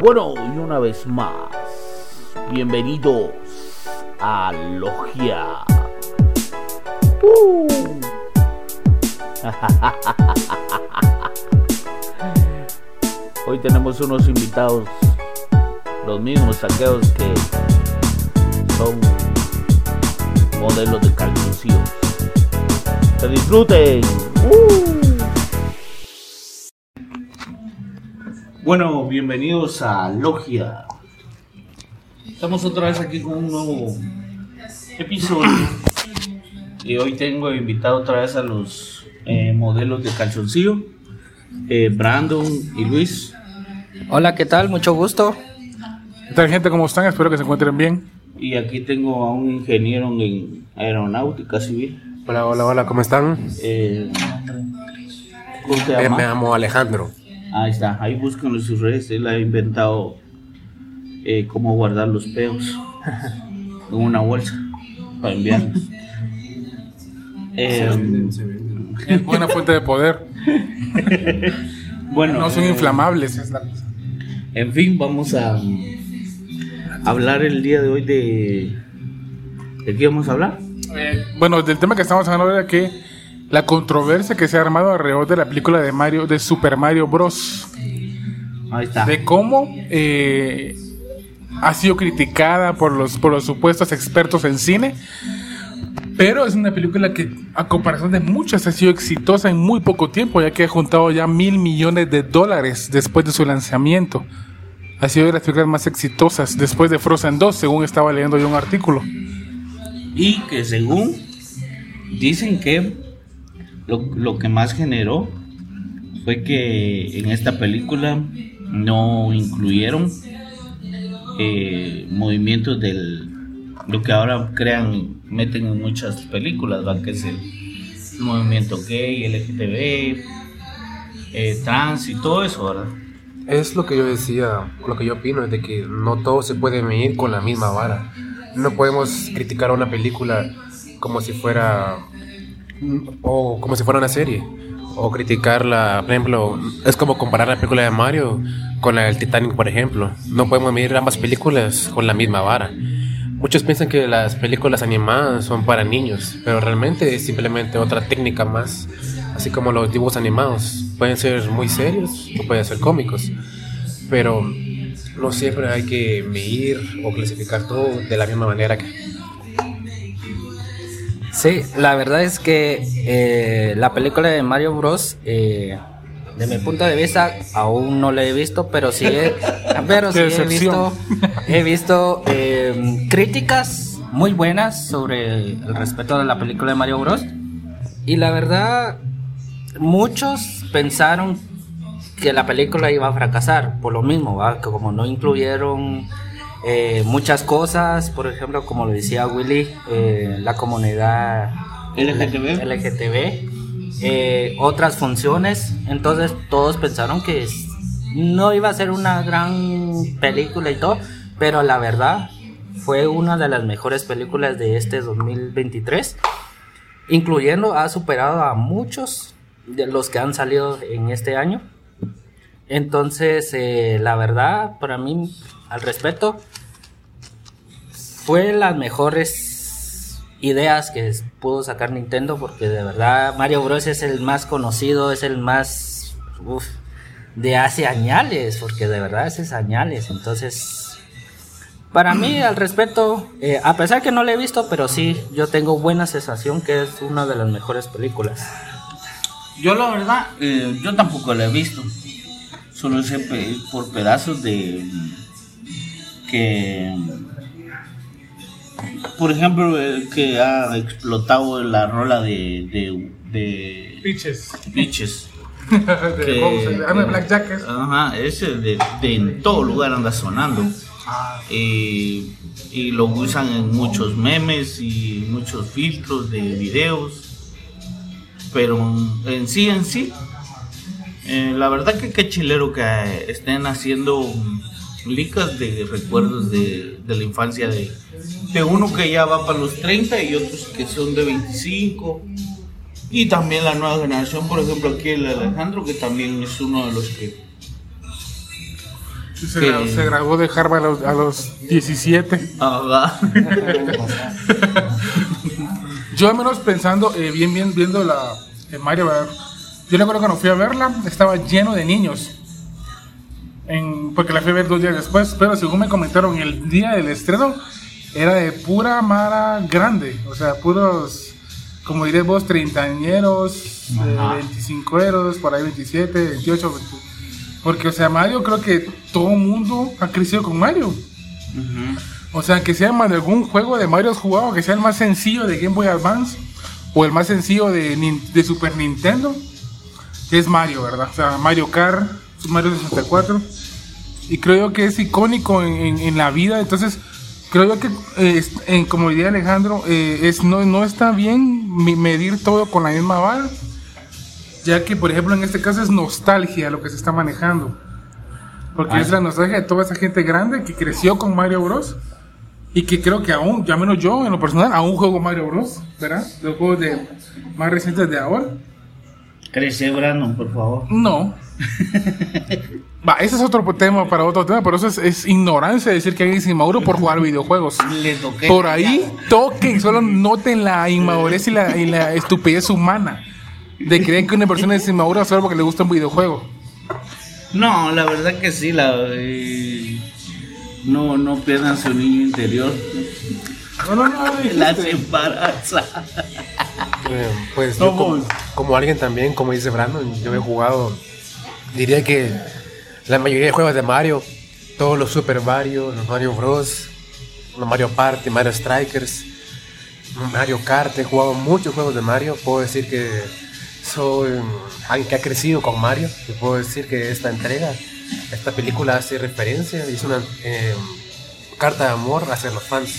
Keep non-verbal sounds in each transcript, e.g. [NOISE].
Bueno, y una vez más, bienvenidos a Logia. Uh. [LAUGHS] Hoy tenemos unos invitados, los mismos saqueos que son modelos de calzoncillos. ¡Que disfruten! Uh. Bueno, bienvenidos a Logia. Estamos otra vez aquí con un nuevo episodio. Y hoy tengo invitado otra vez a los eh, modelos de calzoncillo, eh, Brandon y Luis. Hola, ¿qué tal? Mucho gusto. ¿Qué tal, gente? ¿Cómo están? Espero que se encuentren bien. Y aquí tengo a un ingeniero en aeronáutica civil. Hola, hola, hola, ¿cómo están? Eh, ¿Cómo te Eh, llamas? me llamo Alejandro. Ahí está, ahí búsquenlo en sus redes. Él ha inventado eh, cómo guardar los peos [LAUGHS] en una bolsa para enviarlos. [LAUGHS] Eh, Es buena fuente de poder. [LAUGHS] bueno, No son eh, inflamables. es la cosa. En fin, vamos a mm, hablar el día de hoy de. ¿De qué vamos a hablar? Eh, bueno, del tema que estamos hablando era que la controversia que se ha armado alrededor de la película de Mario, de Super Mario Bros. Ahí está. De cómo eh, ha sido criticada por los, por los supuestos expertos en cine. Pero es una película que, a comparación de muchas, ha sido exitosa en muy poco tiempo, ya que ha juntado ya mil millones de dólares después de su lanzamiento. Ha sido de las películas más exitosas después de Frozen 2, según estaba leyendo yo un artículo. Y que según dicen que lo, lo que más generó fue que en esta película no incluyeron eh, movimientos del lo que ahora crean meten en muchas películas ¿va? que es el movimiento gay LGTB eh, trans y todo eso verdad Es lo que yo decía, lo que yo opino, es de que no todo se puede medir con la misma vara. No podemos criticar una película como si fuera o como si fuera una serie o criticarla, por ejemplo, es como comparar la película de Mario con la del Titanic, por ejemplo. No podemos medir ambas películas con la misma vara. Muchos piensan que las películas animadas son para niños, pero realmente es simplemente otra técnica más, así como los dibujos animados. Pueden ser muy serios o pueden ser cómicos, pero no siempre hay que medir o clasificar todo de la misma manera que... Sí, la verdad es que eh, la película de Mario Bros. eh, de mi punto de vista, aún no la he visto, pero sí he, [LAUGHS] pero sí Qué he decepción. visto, he visto eh, críticas muy buenas sobre el respeto de la película de Mario Bros. Y la verdad, muchos pensaron que la película iba a fracasar por lo mismo, ¿va? que como no incluyeron eh, muchas cosas, por ejemplo, como lo decía Willy, eh, la comunidad LGTB. LGTB, eh, otras funciones, entonces todos pensaron que no iba a ser una gran película y todo, pero la verdad fue una de las mejores películas de este 2023, incluyendo, ha superado a muchos de los que han salido en este año. Entonces, eh, la verdad, para mí, al respecto, fue las mejores ideas que pudo sacar Nintendo porque de verdad Mario Bros es el más conocido, es el más uf, de hace añales, porque de verdad es hace añales, entonces para mí al respecto, eh, a pesar que no lo he visto, pero sí, yo tengo buena sensación que es una de las mejores películas. Yo la verdad, eh, yo tampoco la he visto. Solo sé por pedazos de que, por ejemplo, el que ha explotado la rola de de, de Pitches. Bitches. [LAUGHS] de Que- de- ah, no, Black. Ajá, ese de, de en todo lugar anda sonando. Y, y lo usan en muchos memes y muchos filtros de videos. Pero en sí, en sí, eh, la verdad que qué chilero que eh, estén haciendo licas de recuerdos de, de la infancia de, de uno que ya va para los 30 y otros que son de 25. Y también la nueva generación, por ejemplo, aquí el Alejandro, que también es uno de los que Se, que- gra- se graduó de Harvard a los, a los 17. Ajá. [LAUGHS] Yo al menos pensando, eh, bien, bien, viendo la de Mario, yo recuerdo cuando fui a verla, estaba lleno de niños. En- porque la fui a ver dos días después, pero según me comentaron, el día del estreno era de pura mara grande, o sea, puros, como dirías vos, treintañeros, eh. 25 euros, por ahí 27, 28, 20. porque, o sea, Mario creo que todo el mundo ha crecido con Mario. Ujú. O sea, que sea más de algún juego de Mario has jugado, que sea el más sencillo de Game Boy Advance o el más sencillo de, de Super Nintendo, es Mario, ¿verdad? O sea, Mario Kart, Mario 64. Y creo yo que es icónico en, en- en la vida. Entonces, creo yo que, eh, en, como diría Alejandro, eh, es, no, no está bien medir todo con la misma vara. Ya que, por ejemplo, en este caso es nostalgia lo que se está manejando. Porque Ah. es la nostalgia de toda esa gente grande que creció con Mario Bros. Y que creo que aún, ya menos yo en lo personal, aún juego Mario Bros. ¿Verdad? Los juegos de, más recientes de ahora. Crece, Brandon, por favor. No. Va, ese es otro tema para otro tema, pero eso es, es ignorancia decir que alguien es inmaduro por jugar videojuegos. Le toqué. Por ahí toquen, solo noten la inmadurez y la, y la estupidez humana de creer que una persona es inmadura solo porque le gusta un videojuego. No, la verdad que sí, la, eh, no, no pierdan su niño interior. No, no, no, [LAUGHS] Las embaraza. Eh, pues No, yo como, vos. como alguien también, como dice Brandon, yo he jugado, diría que la mayoría de juegos de Mario, todos los Super Mario, los Mario Bros, los Mario Party, Mario Strikers, Mario Kart, he jugado muchos juegos de Mario, puedo decir que soy alguien que ha crecido con Mario, y puedo decir que esta entrega, esta película hace referencia, es una eh, carta de amor hacia los fans,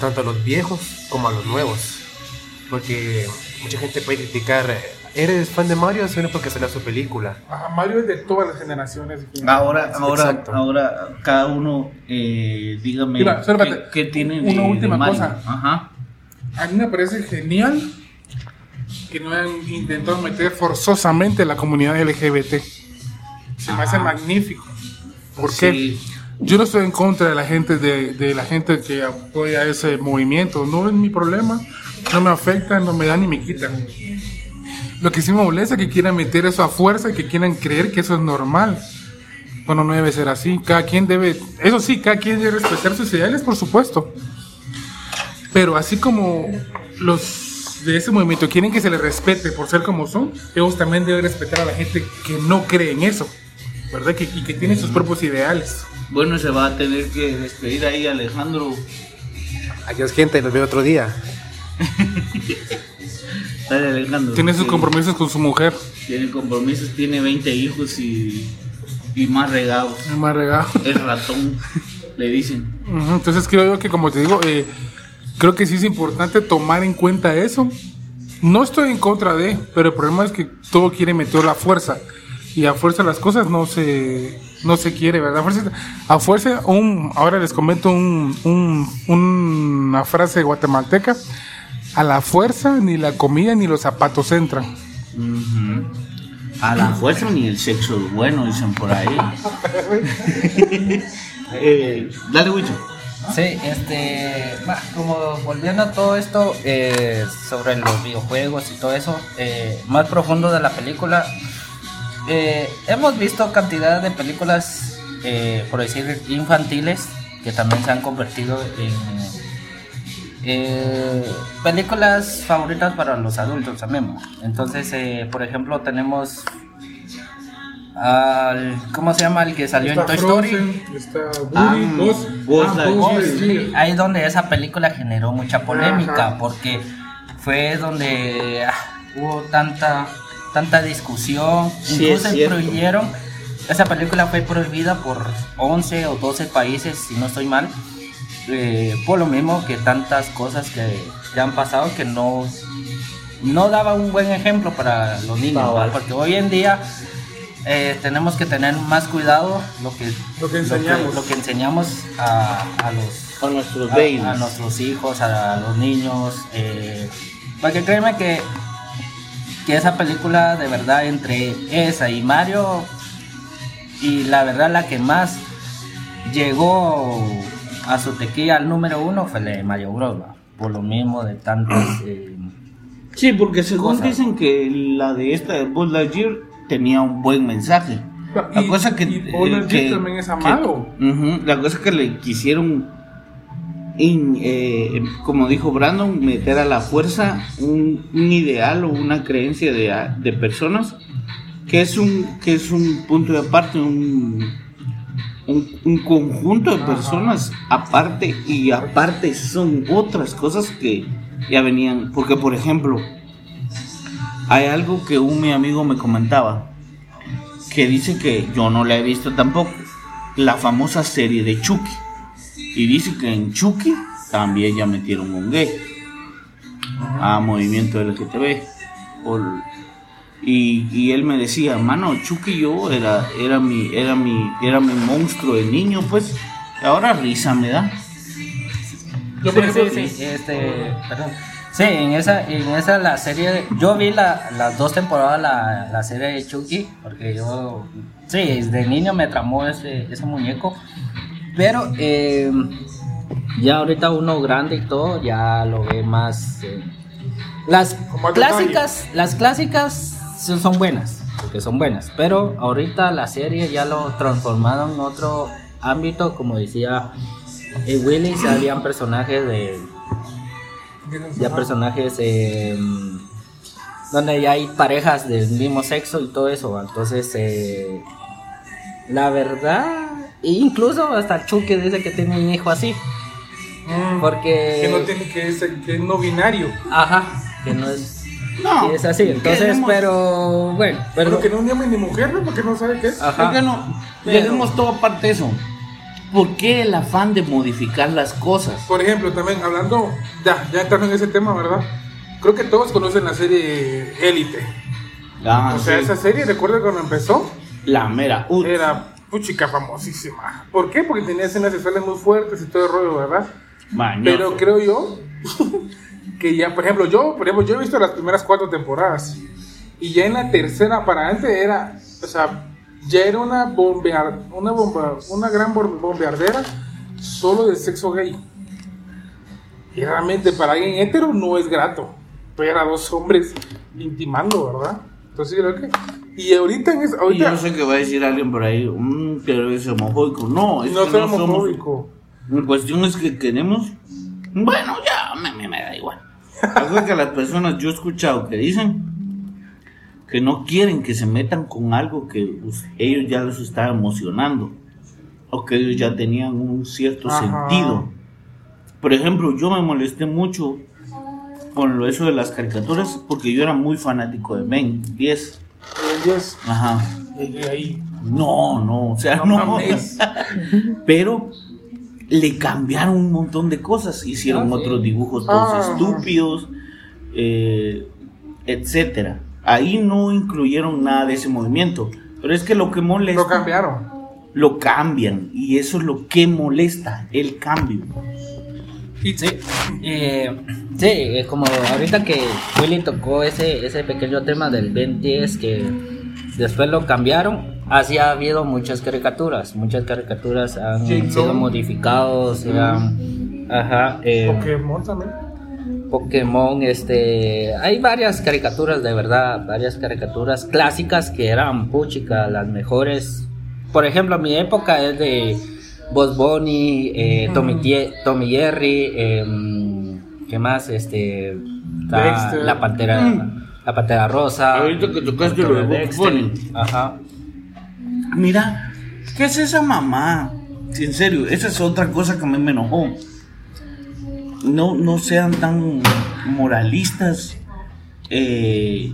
tanto a los viejos como a los nuevos. Porque mucha gente puede criticar, eh, ¿eres fan de Mario? Solo porque salió su película. Ajá, Mario es de todas las generaciones. Ahora, ahora, Exacto. ahora, cada uno, eh, dígame, Mira, ¿qué, qué tiene de, Una de última Mario? cosa. Ajá. A mí me parece genial que no hayan intentado meter forzosamente la comunidad LGBT. Se me hace magnífico. Porque Sí. yo no estoy en contra de la gente de, de la gente que apoya ese movimiento. No es mi problema. No me afecta, no me da ni me quita. Lo que sí me molesta es que quieran meter eso a fuerza y que quieran creer que eso es normal. Bueno, no debe ser así. Cada quien debe, eso sí, cada quien debe respetar sus ideales, por supuesto. Pero así como los de ese movimiento quieren que se les respete por ser como son, ellos también deben respetar a la gente que no cree en eso, ¿verdad? Que, y que tiene sus propios ideales. Bueno, se va a tener que despedir ahí Alejandro. Adiós gente, los veo otro día. [LAUGHS] Alejandro. Tiene sus compromisos con su mujer. Tiene compromisos, tiene 20 hijos y, y más regados. Más regalo. Es ratón, le dicen. Entonces creo yo que como te digo, eh, creo que sí es importante tomar en cuenta eso. No estoy en contra de, pero el problema es que todo quiere meter la fuerza. Y a fuerza las cosas no se, no se quiere, ¿verdad? A fuerza, a fuerza un, ahora les comento un, un- una frase guatemalteca. A la fuerza ni la comida ni los zapatos entran. A la fuerza ni el sexo es bueno, dicen por ahí. [LAUGHS] Eh, dale, Wicho. Sí, este, como volviendo a todo esto eh, sobre los videojuegos y todo eso, eh, más profundo de la película, eh, hemos visto cantidad de películas, eh, por decir, infantiles, que también se han convertido en eh, películas favoritas para los adultos también. Entonces, eh, por ejemplo, tenemos al, ¿cómo se llama? El que salió en Toy Story. Frozen, está Woody, Ah, Buzz, Buzz ah, Lightyear. Buzz Sí, ahí es donde esa película generó mucha polémica, Ajá. porque fue donde ah, hubo tanta tanta discusión, Sí, incluso prohibieron, esa película fue prohibida por 11 o 12 países, si no estoy mal, eh, por lo mismo que tantas cosas que ya han pasado que no, no daba un buen ejemplo para los niños, porque hoy en día eh, tenemos que tener más cuidado lo que, Lo que enseñamos. lo que enseñamos a, a los A nuestros a nuestros hijos, a, los niños. eh, porque créeme que, que esa película de verdad entre esa y Mario, y la verdad la que más llegó a su tequilla al número uno fue la de Mario Bros. ¿va? Por lo mismo de tantas. [CLEARS THROAT] eh, Sí, porque según Cosas. dicen que la de esta de Buzz Lightyear tenía un buen mensaje. La Y- cosa que, y Buzz eh, que- también es que- amado. Ujú, la cosa que le quisieron, in- eh, como dijo Brandon, meter a la fuerza un, un ideal o una creencia de, a- de personas que es un que es un punto de aparte, un, un, un conjunto de personas aparte y aparte son otras cosas que ya venían, porque por ejemplo, hay algo que un mi amigo me comentaba, que dice que yo no la he visto tampoco, la famosa serie de Chucky. Y dice que en Chucky también ya metieron un gay a movimiento LGTB. Y, y él me decía, mano, Chucky yo era, era mi, era mi, era mi monstruo de niño, pues, ahora risa me da. Yo Sí, sí, sí, este, perdón. Sí, en esa, en esa la serie, yo vi la, las dos temporadas la, la serie de Chucky, porque yo, sí, desde niño me tramó ese, ese muñeco, pero eh, ya ahorita uno grande y todo, ya lo ve más... eh, las clásicas, las clásicas son, son buenas, porque son buenas, pero ahorita la serie ya lo transformaron en otro ámbito, como decía eh, Willy, habían personajes de ya personajes eh, donde ya hay parejas del mismo sexo y todo eso, entonces eh, la verdad, e incluso hasta Chucky dice que tiene un hijo así, mm, porque que no tiene que ser que es no binario. ajá, que no es, No, que es así, entonces, queremos- pero bueno, Pero pero que no es ni hombre ni mujer, ¿no? Porque no sabe qué es. ajá, Es que no, Pero- dejemos todo aparte de eso. ¿Por qué el afán de modificar las cosas? Por ejemplo, también hablando, ya, ya entrando en ese tema, ¿verdad? Creo que todos conocen la serie Élite. Ah, o sea, sí. esa serie, recuerda cuando empezó, La mera. ut. era puchica famosísima. ¿Por qué? Porque tenía escenas sexuales muy fuertes y todo el rollo, ¿verdad? Mañoso. Pero creo yo que ya, por ejemplo, yo, por ejemplo, yo he visto las primeras cuatro temporadas y ya en la tercera para adelante era, o sea, ya era una bombear, una bomba, una gran bombeardera solo de sexo gay. Y realmente para alguien hetero no es grato ver a dos hombres intimando, ¿verdad? Entonces creo que y ahorita en esa, Y ahorita yo sé que va a decir alguien por ahí, "Mm, pero es homofóbico. No, es no que no somos. homofóbico. La cuestión es que queremos. Bueno, ya, me, me- me da igual. Algo que las personas, yo he escuchado que dicen que no quieren que se metan con algo que us- ellos ya les está emocionando o que ellos ya tenían un cierto Ajá. sentido. Por ejemplo, yo me molesté mucho con lo eso de las caricaturas porque yo era muy fanático de Ben 10. Eh, Dios, Ajá. ahí. No, no, o sea, No no. [LAUGHS] Pero le cambiaron un montón de cosas, hicieron Ah, otros dibujos todos Ah. estúpidos, eh, etcétera. Ahí no incluyeron nada de ese movimiento, pero es que lo que molesta Lo cambiaron. lo cambian y eso es lo que molesta, el cambio. Sí, eh, sí, eh, como ahorita que Willy tocó ese, ese pequeño tema del Ben 10 que después lo cambiaron, así ha habido muchas caricaturas, muchas caricaturas han Jane sido Long. modificados, han- ajá, eh, Pokémon también. Pokémon, este, hay varias caricaturas de verdad, varias caricaturas clásicas que eran puchica, las mejores. Por ejemplo, mi época es de Boss Bunny, eh, Tommy, Tie- Tommy Jerry, em, ¿qué más? Este, Dexter. la pantera, Mm. La pantera rosa. Ahorita que tocaste lo de. Ajá. Mira, ¿qué es esa mamá? En serio, esa es otra cosa que a mí me enojó. No, no sean tan moralistas eh,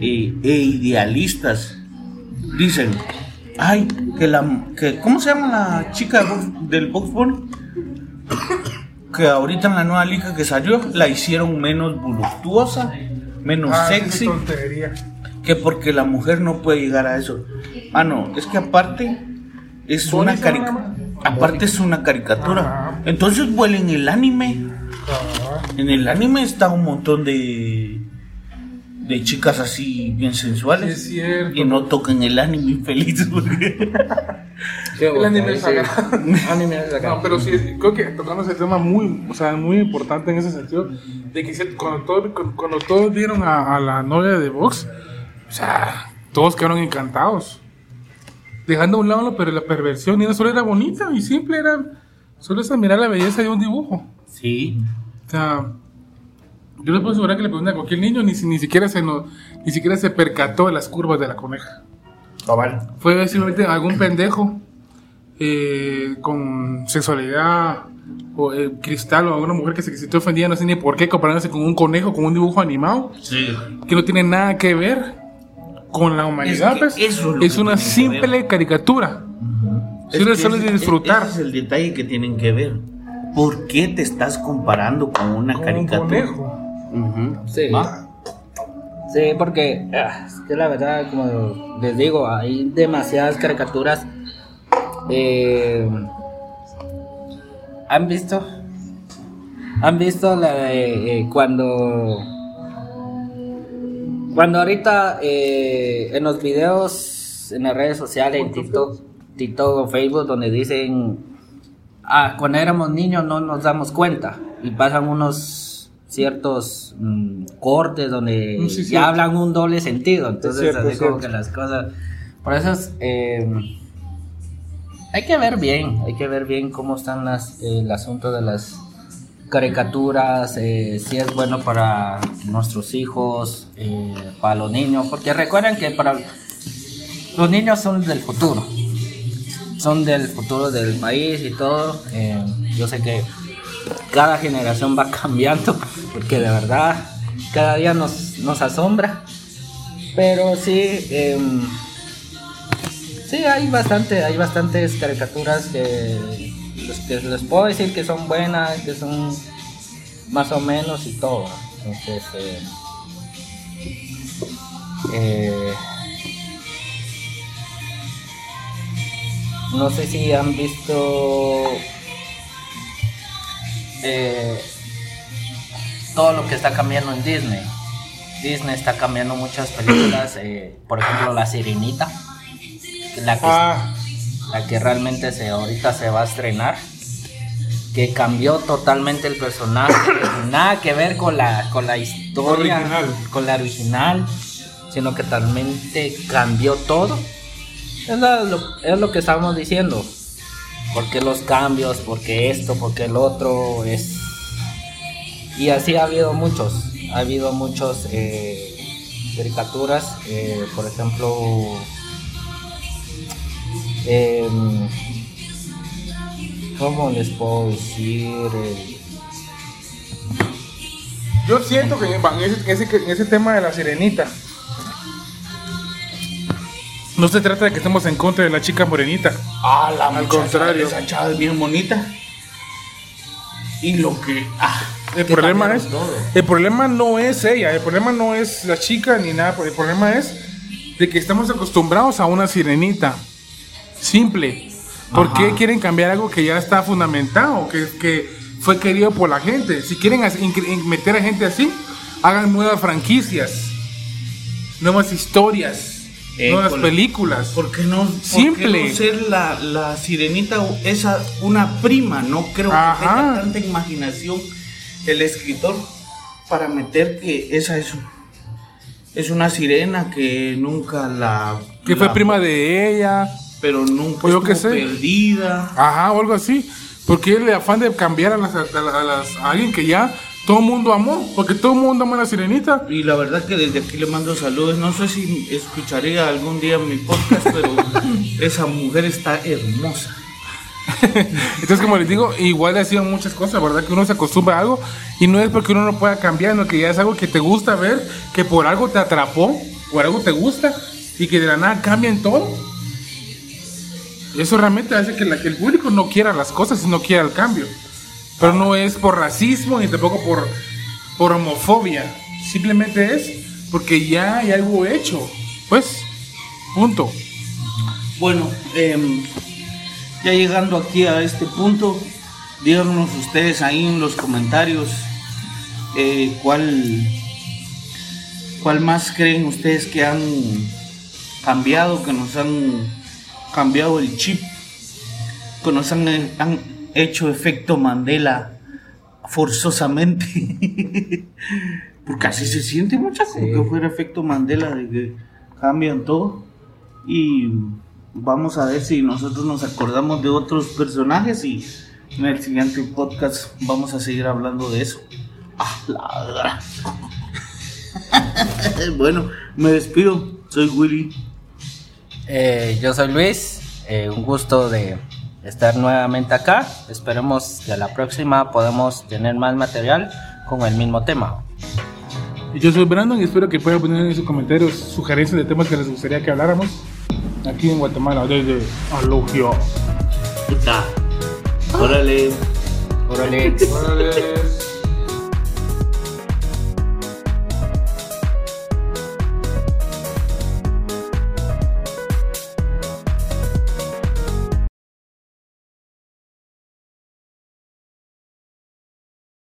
eh, e idealistas. Dicen, ay, que la. Que, ¿Cómo se llama la chica del Box Bunny? [COUGHS] Que ahorita en la nueva liga que salió la hicieron menos voluptuosa, menos Ah, sexy que porque la mujer no puede llegar a eso. Ah, no, es que aparte es una caricatura. Aparte es una caricatura. Ajá. Entonces vuela en el anime. Ah, En el anime está un montón de de chicas así bien sensuales Es cierto. y no tocan el anime infeliz. [LAUGHS] Qué El anime es sagrado. [LAUGHS] Anime es sagrado. No, pero sí, creo que tocando ese tema muy, o sea, muy importante en ese sentido, de que cuando, todo- cuando, todos vieron a, a la novia de Vox, o sea, todos quedaron encantados. Dejando a un lado la, per- la perversión, y no solo era bonita y simple, era solo es admirar la belleza de un dibujo. Sí. O sea, yo les puedo asegurar que le pregunté a cualquier niño, ni, si- ni, siquiera se no- ni siquiera se percató de las curvas de la coneja. Fue simplemente algún pendejo eh, con sexualidad o eh, cristal o alguna mujer que se sintió ofendida, no sé ni por qué, comparándose con un conejo, con un dibujo animado, Sí. que no tiene nada que ver con la humanidad. que pues. eso es lo que es una que simple caricatura. Solo es que solo de disfrutar. Ese es el detalle que tienen que ver. ¿Por qué te estás comparando con una con un caricatura? conejo. Ujú. Sí. ¿Va? Sí, porque ah, es que la verdad, como les digo, hay demasiadas caricaturas. Eh, ¿Han visto? ¿Han visto la de eh, cuando... Cuando ahorita eh, en los videos, en las redes sociales, en TikTok, TikTok o Facebook, donde dicen, ah, cuando éramos niños no nos damos cuenta y pasan unos ciertos mm, cortes donde Mm, sí, ya hablan un doble sentido, entonces cierto, así como que las cosas, por eso es, eh, hay que ver bien, hay que ver bien cómo están las, el asunto de las caricaturas, eh, si es bueno para nuestros hijos, eh, para los niños, porque recuerden que para los niños son del futuro, son del futuro del país y todo. eh, yo sé que cada generación va [LAUGHS] cambiando, porque de verdad cada día nos, nos asombra, pero sí. Sí, hay bastante, hay bastantes caricaturas que, que les puedo decir que son buenas, que son más o menos y todo. Entonces, eh, eh, no sé si han visto eh, todo lo que está cambiando en Disney. Disney está cambiando muchas películas, por ejemplo La Sirenita, la que, Ah, la que realmente se, ahorita se va a estrenar, que cambió totalmente el personaje, nada que ver con la, con la historia, Original. con la original, sino que totalmente cambió todo. Es, lo, es lo que estábamos diciendo, porque los cambios, porque esto, porque el otro, es... Y así ha habido muchos, ha habido muchos eh, caricaturas, eh, por ejemplo... Em, ¿Cómo les puedo decir? Yo siento que en ese, en ese- en ese tema de la sirenita, no se trata de que estemos en contra de la chica morenita. Ah, la Al contrario. Esa chava es bien bonita. Y lo que. Ah, El Que problema es, todo. el problema no es ella, el problema no es la chica ni nada, el problema es de que estamos acostumbrados a una sirenita simple. ¿Por Ajá. qué quieren cambiar algo que ya está fundamentado, que, que fue querido por la gente? Si quieren meter a gente así, hagan nuevas franquicias, nuevas historias, Eh, nuevas películas. ¿Por qué no, por Simple. qué no ser la, la sirenita esa una prima? No creo que tenga tanta imaginación el escritor para meter que esa es, es una sirena que nunca la. Que fue prima de ella. Pero nunca Pues estuvo sé. perdida. Ajá, o algo así. Porque el afán de cambiar a, las, a, las- a las- a alguien que ya todo el mundo amó. Porque todo el mundo ama a la sirenita. Y la verdad que desde aquí le mando saludos. No sé si escucharía algún día mi podcast, pero [LAUGHS] esa mujer está hermosa. [LAUGHS] Entonces, como les digo, igual ha sido muchas cosas, ¿verdad? Que uno se acostumbra a algo y no es porque uno no pueda cambiar, sino que ya es algo que te gusta ver, que por algo te atrapó, por algo te gusta y que de la nada cambian todo. Eso realmente hace que, el público no quiera las cosas y no quiera el cambio. Pero no es por racismo ni tampoco por, por homofobia. Simplemente es porque ya hay algo hecho. Pues, punto. Bueno, em, ya llegando aquí a este punto, díganos ustedes ahí en los comentarios eh, cuál, cuál más creen ustedes que han cambiado, que nos han cambiado el chip, que nos han, han hecho efecto Mandela forzosamente. [LAUGHS] Porque así se siente mucha como que fuera efecto Mandela de que cambian todo. Y vamos a ver si nosotros nos acordamos de otros personajes y en el siguiente podcast vamos a seguir hablando de eso. Ah, la [LAUGHS] bueno, me despido. Soy Willy. Eh, yo soy Luis, eh, un gusto de estar nuevamente acá. Esperemos que la próxima podamos tener más material con el mismo tema. Y Yo soy Brandon y espero que puedan poner en sus comentarios sugerencias de temas que les gustaría que habláramos aquí en Guatemala desde Alogia. Puta. Órale. Órale. Órale.